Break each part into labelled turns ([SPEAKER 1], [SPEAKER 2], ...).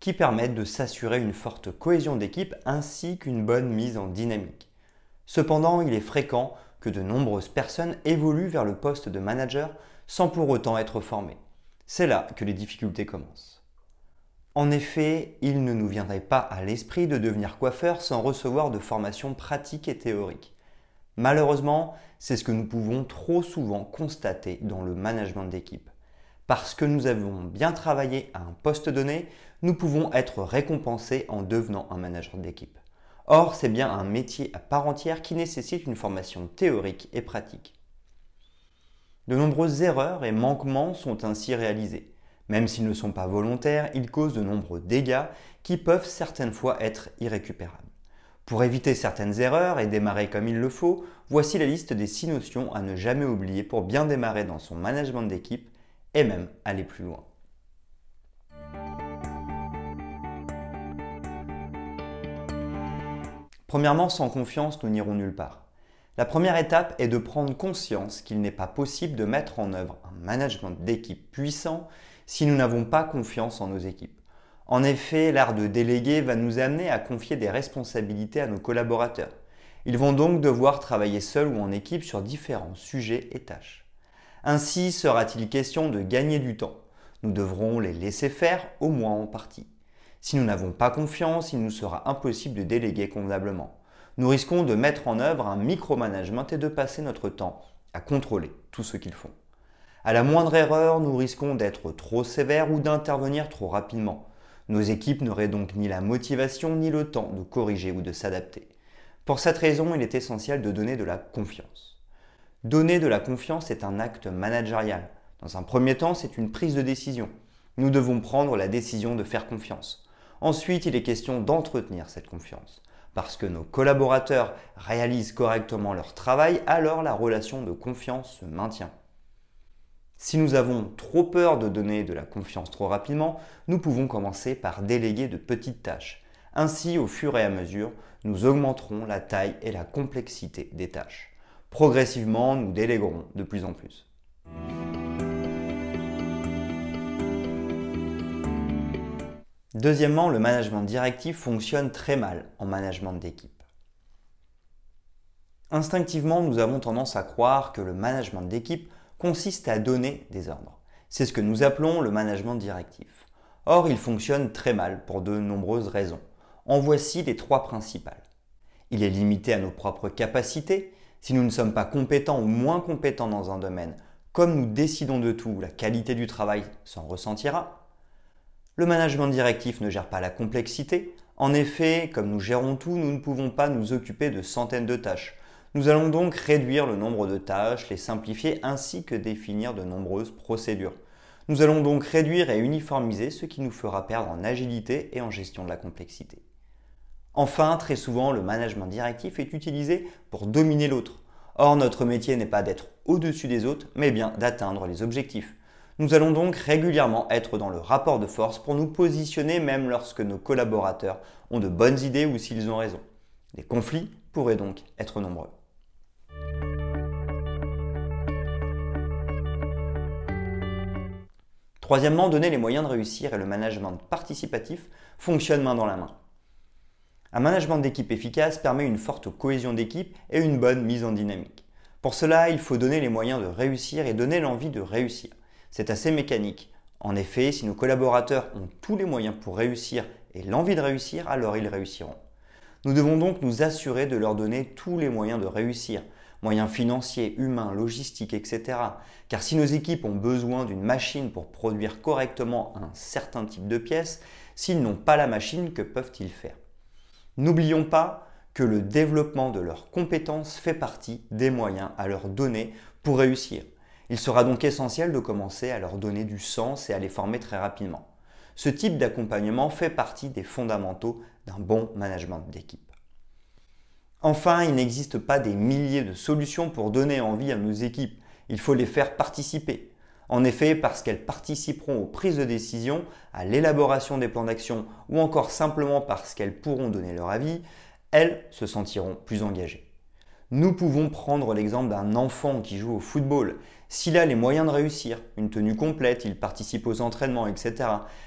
[SPEAKER 1] qui permettent de s'assurer une forte cohésion d'équipe ainsi qu'une bonne mise en dynamique. Cependant, il est fréquent que de nombreuses personnes évoluent vers le poste de manager sans pour autant être formées. C'est là que les difficultés commencent. En effet, il ne nous viendrait pas à l'esprit de devenir coiffeur sans recevoir de formation pratique et théorique. Malheureusement, c'est ce que nous pouvons trop souvent constater dans le management d'équipe. Parce que nous avons bien travaillé à un poste donné, nous pouvons être récompensés en devenant un manager d'équipe. Or, c'est bien un métier à part entière qui nécessite une formation théorique et pratique. De nombreuses erreurs et manquements sont ainsi réalisés. Même s'ils ne sont pas volontaires, ils causent de nombreux dégâts qui peuvent certaines fois être irrécupérables. Pour éviter certaines erreurs et démarrer comme il le faut, voici la liste des six notions à ne jamais oublier pour bien démarrer dans son management d'équipe même aller plus loin. Premièrement, sans confiance, nous n'irons nulle part. La première étape est de prendre conscience qu'il n'est pas possible de mettre en œuvre un management d'équipe puissant si nous n'avons pas confiance en nos équipes. En effet, l'art de déléguer va nous amener à confier des responsabilités à nos collaborateurs. Ils vont donc devoir travailler seuls ou en équipe sur différents sujets et tâches. Ainsi sera-t-il question de gagner du temps. Nous devrons les laisser faire, au moins en partie. Si nous n'avons pas confiance, il nous sera impossible de déléguer convenablement. Nous risquons de mettre en œuvre un micromanagement et de passer notre temps à contrôler tout ce qu'ils font. À la moindre erreur, nous risquons d'être trop sévères ou d'intervenir trop rapidement. Nos équipes n'auraient donc ni la motivation ni le temps de corriger ou de s'adapter. Pour cette raison, il est essentiel de donner de la confiance. Donner de la confiance est un acte managérial. Dans un premier temps, c'est une prise de décision. Nous devons prendre la décision de faire confiance. Ensuite, il est question d'entretenir cette confiance. Parce que nos collaborateurs réalisent correctement leur travail, alors la relation de confiance se maintient. Si nous avons trop peur de donner de la confiance trop rapidement, nous pouvons commencer par déléguer de petites tâches. Ainsi, au fur et à mesure, nous augmenterons la taille et la complexité des tâches. Progressivement, nous déléguerons de plus en plus. Deuxièmement, le management directif fonctionne très mal en management d'équipe. Instinctivement, nous avons tendance à croire que le management d'équipe consiste à donner des ordres. C'est ce que nous appelons le management directif. Or, il fonctionne très mal pour de nombreuses raisons. En voici les trois principales. Il est limité à nos propres capacités, si nous ne sommes pas compétents ou moins compétents dans un domaine, comme nous décidons de tout, la qualité du travail s'en ressentira. Le management directif ne gère pas la complexité. En effet, comme nous gérons tout, nous ne pouvons pas nous occuper de centaines de tâches. Nous allons donc réduire le nombre de tâches, les simplifier ainsi que définir de nombreuses procédures. Nous allons donc réduire et uniformiser ce qui nous fera perdre en agilité et en gestion de la complexité. Enfin, très souvent, le management directif est utilisé pour dominer l'autre. Or, notre métier n'est pas d'être au-dessus des autres, mais bien d'atteindre les objectifs. Nous allons donc régulièrement être dans le rapport de force pour nous positionner même lorsque nos collaborateurs ont de bonnes idées ou s'ils ont raison. Les conflits pourraient donc être nombreux. Troisièmement, donner les moyens de réussir et le management participatif fonctionne main dans la main. Un management d'équipe efficace permet une forte cohésion d'équipe et une bonne mise en dynamique. Pour cela, il faut donner les moyens de réussir et donner l'envie de réussir. C'est assez mécanique. En effet, si nos collaborateurs ont tous les moyens pour réussir et l'envie de réussir, alors ils réussiront. Nous devons donc nous assurer de leur donner tous les moyens de réussir, moyens financiers, humains, logistiques, etc. Car si nos équipes ont besoin d'une machine pour produire correctement un certain type de pièces, s'ils n'ont pas la machine, que peuvent-ils faire? N'oublions pas que le développement de leurs compétences fait partie des moyens à leur donner pour réussir. Il sera donc essentiel de commencer à leur donner du sens et à les former très rapidement. Ce type d'accompagnement fait partie des fondamentaux d'un bon management d'équipe. Enfin, il n'existe pas des milliers de solutions pour donner envie à nos équipes. Il faut les faire participer. En effet, parce qu'elles participeront aux prises de décision, à l'élaboration des plans d'action ou encore simplement parce qu'elles pourront donner leur avis, elles se sentiront plus engagées. Nous pouvons prendre l'exemple d'un enfant qui joue au football. S'il a les moyens de réussir, une tenue complète, il participe aux entraînements, etc.,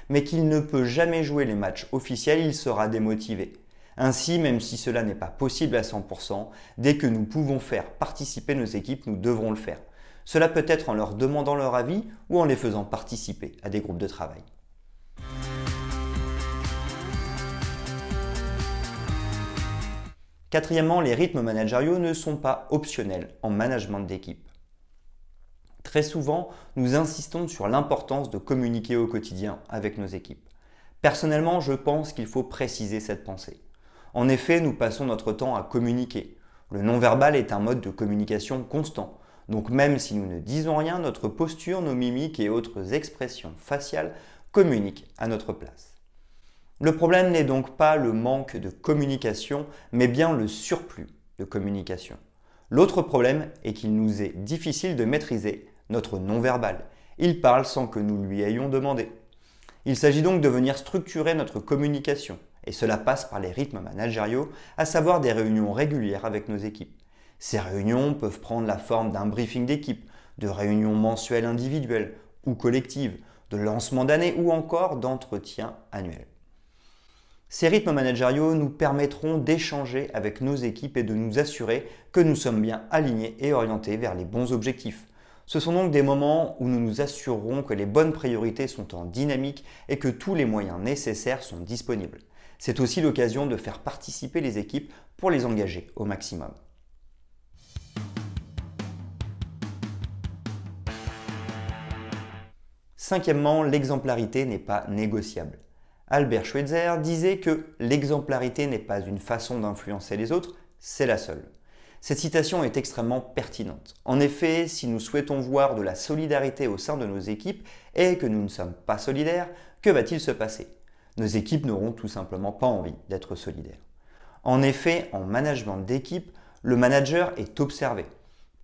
[SPEAKER 1] mais qu'il ne peut jamais jouer les matchs officiels, il sera démotivé. Ainsi, même si cela n'est pas possible à 100%, dès que nous pouvons faire participer nos équipes, nous devrons le faire. Cela peut être en leur demandant leur avis ou en les faisant participer à des groupes de travail. Quatrièmement, les rythmes managériaux ne sont pas optionnels en management d'équipe. Très souvent, nous insistons sur l'importance de communiquer au quotidien avec nos équipes. Personnellement, je pense qu'il faut préciser cette pensée. En effet, nous passons notre temps à communiquer. Le non-verbal est un mode de communication constant. Donc même si nous ne disons rien, notre posture, nos mimiques et autres expressions faciales communiquent à notre place. Le problème n'est donc pas le manque de communication, mais bien le surplus de communication. L'autre problème est qu'il nous est difficile de maîtriser notre non-verbal. Il parle sans que nous lui ayons demandé. Il s'agit donc de venir structurer notre communication, et cela passe par les rythmes managériaux, à savoir des réunions régulières avec nos équipes. Ces réunions peuvent prendre la forme d'un briefing d'équipe, de réunions mensuelles individuelles ou collectives, de lancement d'année ou encore d'entretien annuels. Ces rythmes managériaux nous permettront d'échanger avec nos équipes et de nous assurer que nous sommes bien alignés et orientés vers les bons objectifs. Ce sont donc des moments où nous nous assurerons que les bonnes priorités sont en dynamique et que tous les moyens nécessaires sont disponibles. C'est aussi l'occasion de faire participer les équipes pour les engager au maximum. Cinquièmement, l'exemplarité n'est pas négociable. Albert Schweitzer disait que l'exemplarité n'est pas une façon d'influencer les autres, c'est la seule. Cette citation est extrêmement pertinente. En effet, si nous souhaitons voir de la solidarité au sein de nos équipes et que nous ne sommes pas solidaires, que va-t-il se passer? Nos équipes n'auront tout simplement pas envie d'être solidaires. En effet, en management d'équipe, le manager est observé.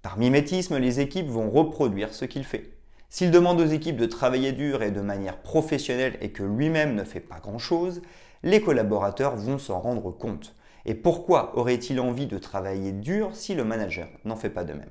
[SPEAKER 1] Par mimétisme, les équipes vont reproduire ce qu'il fait. S'il demande aux équipes de travailler dur et de manière professionnelle et que lui-même ne fait pas grand-chose, les collaborateurs vont s'en rendre compte. Et pourquoi aurait-il envie de travailler dur si le manager n'en fait pas de même?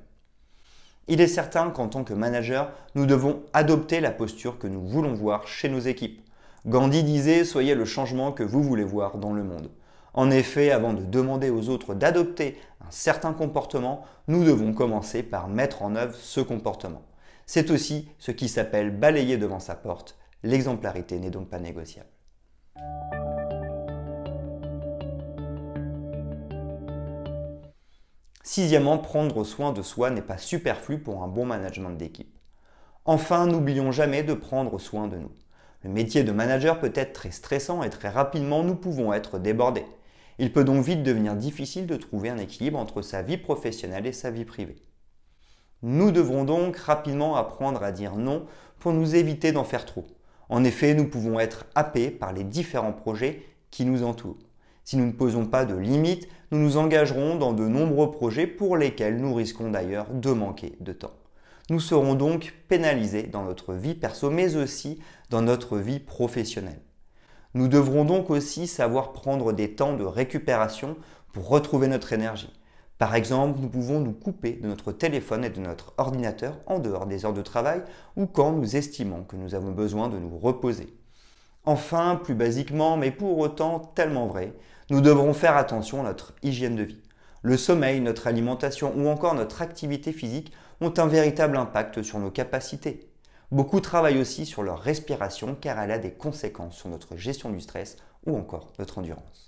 [SPEAKER 1] Il est certain qu'en tant que manager, nous devons adopter la posture que nous voulons voir chez nos équipes. Gandhi disait Soyez le changement que vous voulez voir dans le monde. En effet, avant de demander aux autres d'adopter un certain comportement, nous devons commencer par mettre en œuvre ce comportement. C'est aussi ce qui s'appelle balayer devant sa porte. L'exemplarité n'est donc pas négociable. Sixièmement, prendre soin de soi n'est pas superflu pour un bon management d'équipe. Enfin, n'oublions jamais de prendre soin de nous. Le métier de manager peut être très stressant et très rapidement nous pouvons être débordés. Il peut donc vite devenir difficile de trouver un équilibre entre sa vie professionnelle et sa vie privée. Nous devrons donc rapidement apprendre à dire non pour nous éviter d'en faire trop. En effet, nous pouvons être happés par les différents projets qui nous entourent. Si nous ne posons pas de limites, nous nous engagerons dans de nombreux projets pour lesquels nous risquons d'ailleurs de manquer de temps. Nous serons donc pénalisés dans notre vie perso, mais aussi dans notre vie professionnelle. Nous devrons donc aussi savoir prendre des temps de récupération pour retrouver notre énergie. Par exemple, nous pouvons nous couper de notre téléphone et de notre ordinateur en dehors des heures de travail ou quand nous estimons que nous avons besoin de nous reposer. Enfin, plus basiquement, mais pour autant tellement vrai, nous devrons faire attention à notre hygiène de vie. Le sommeil, notre alimentation ou encore notre activité physique ont un véritable impact sur nos capacités. Beaucoup travaillent aussi sur leur respiration car elle a des conséquences sur notre gestion du stress ou encore notre endurance.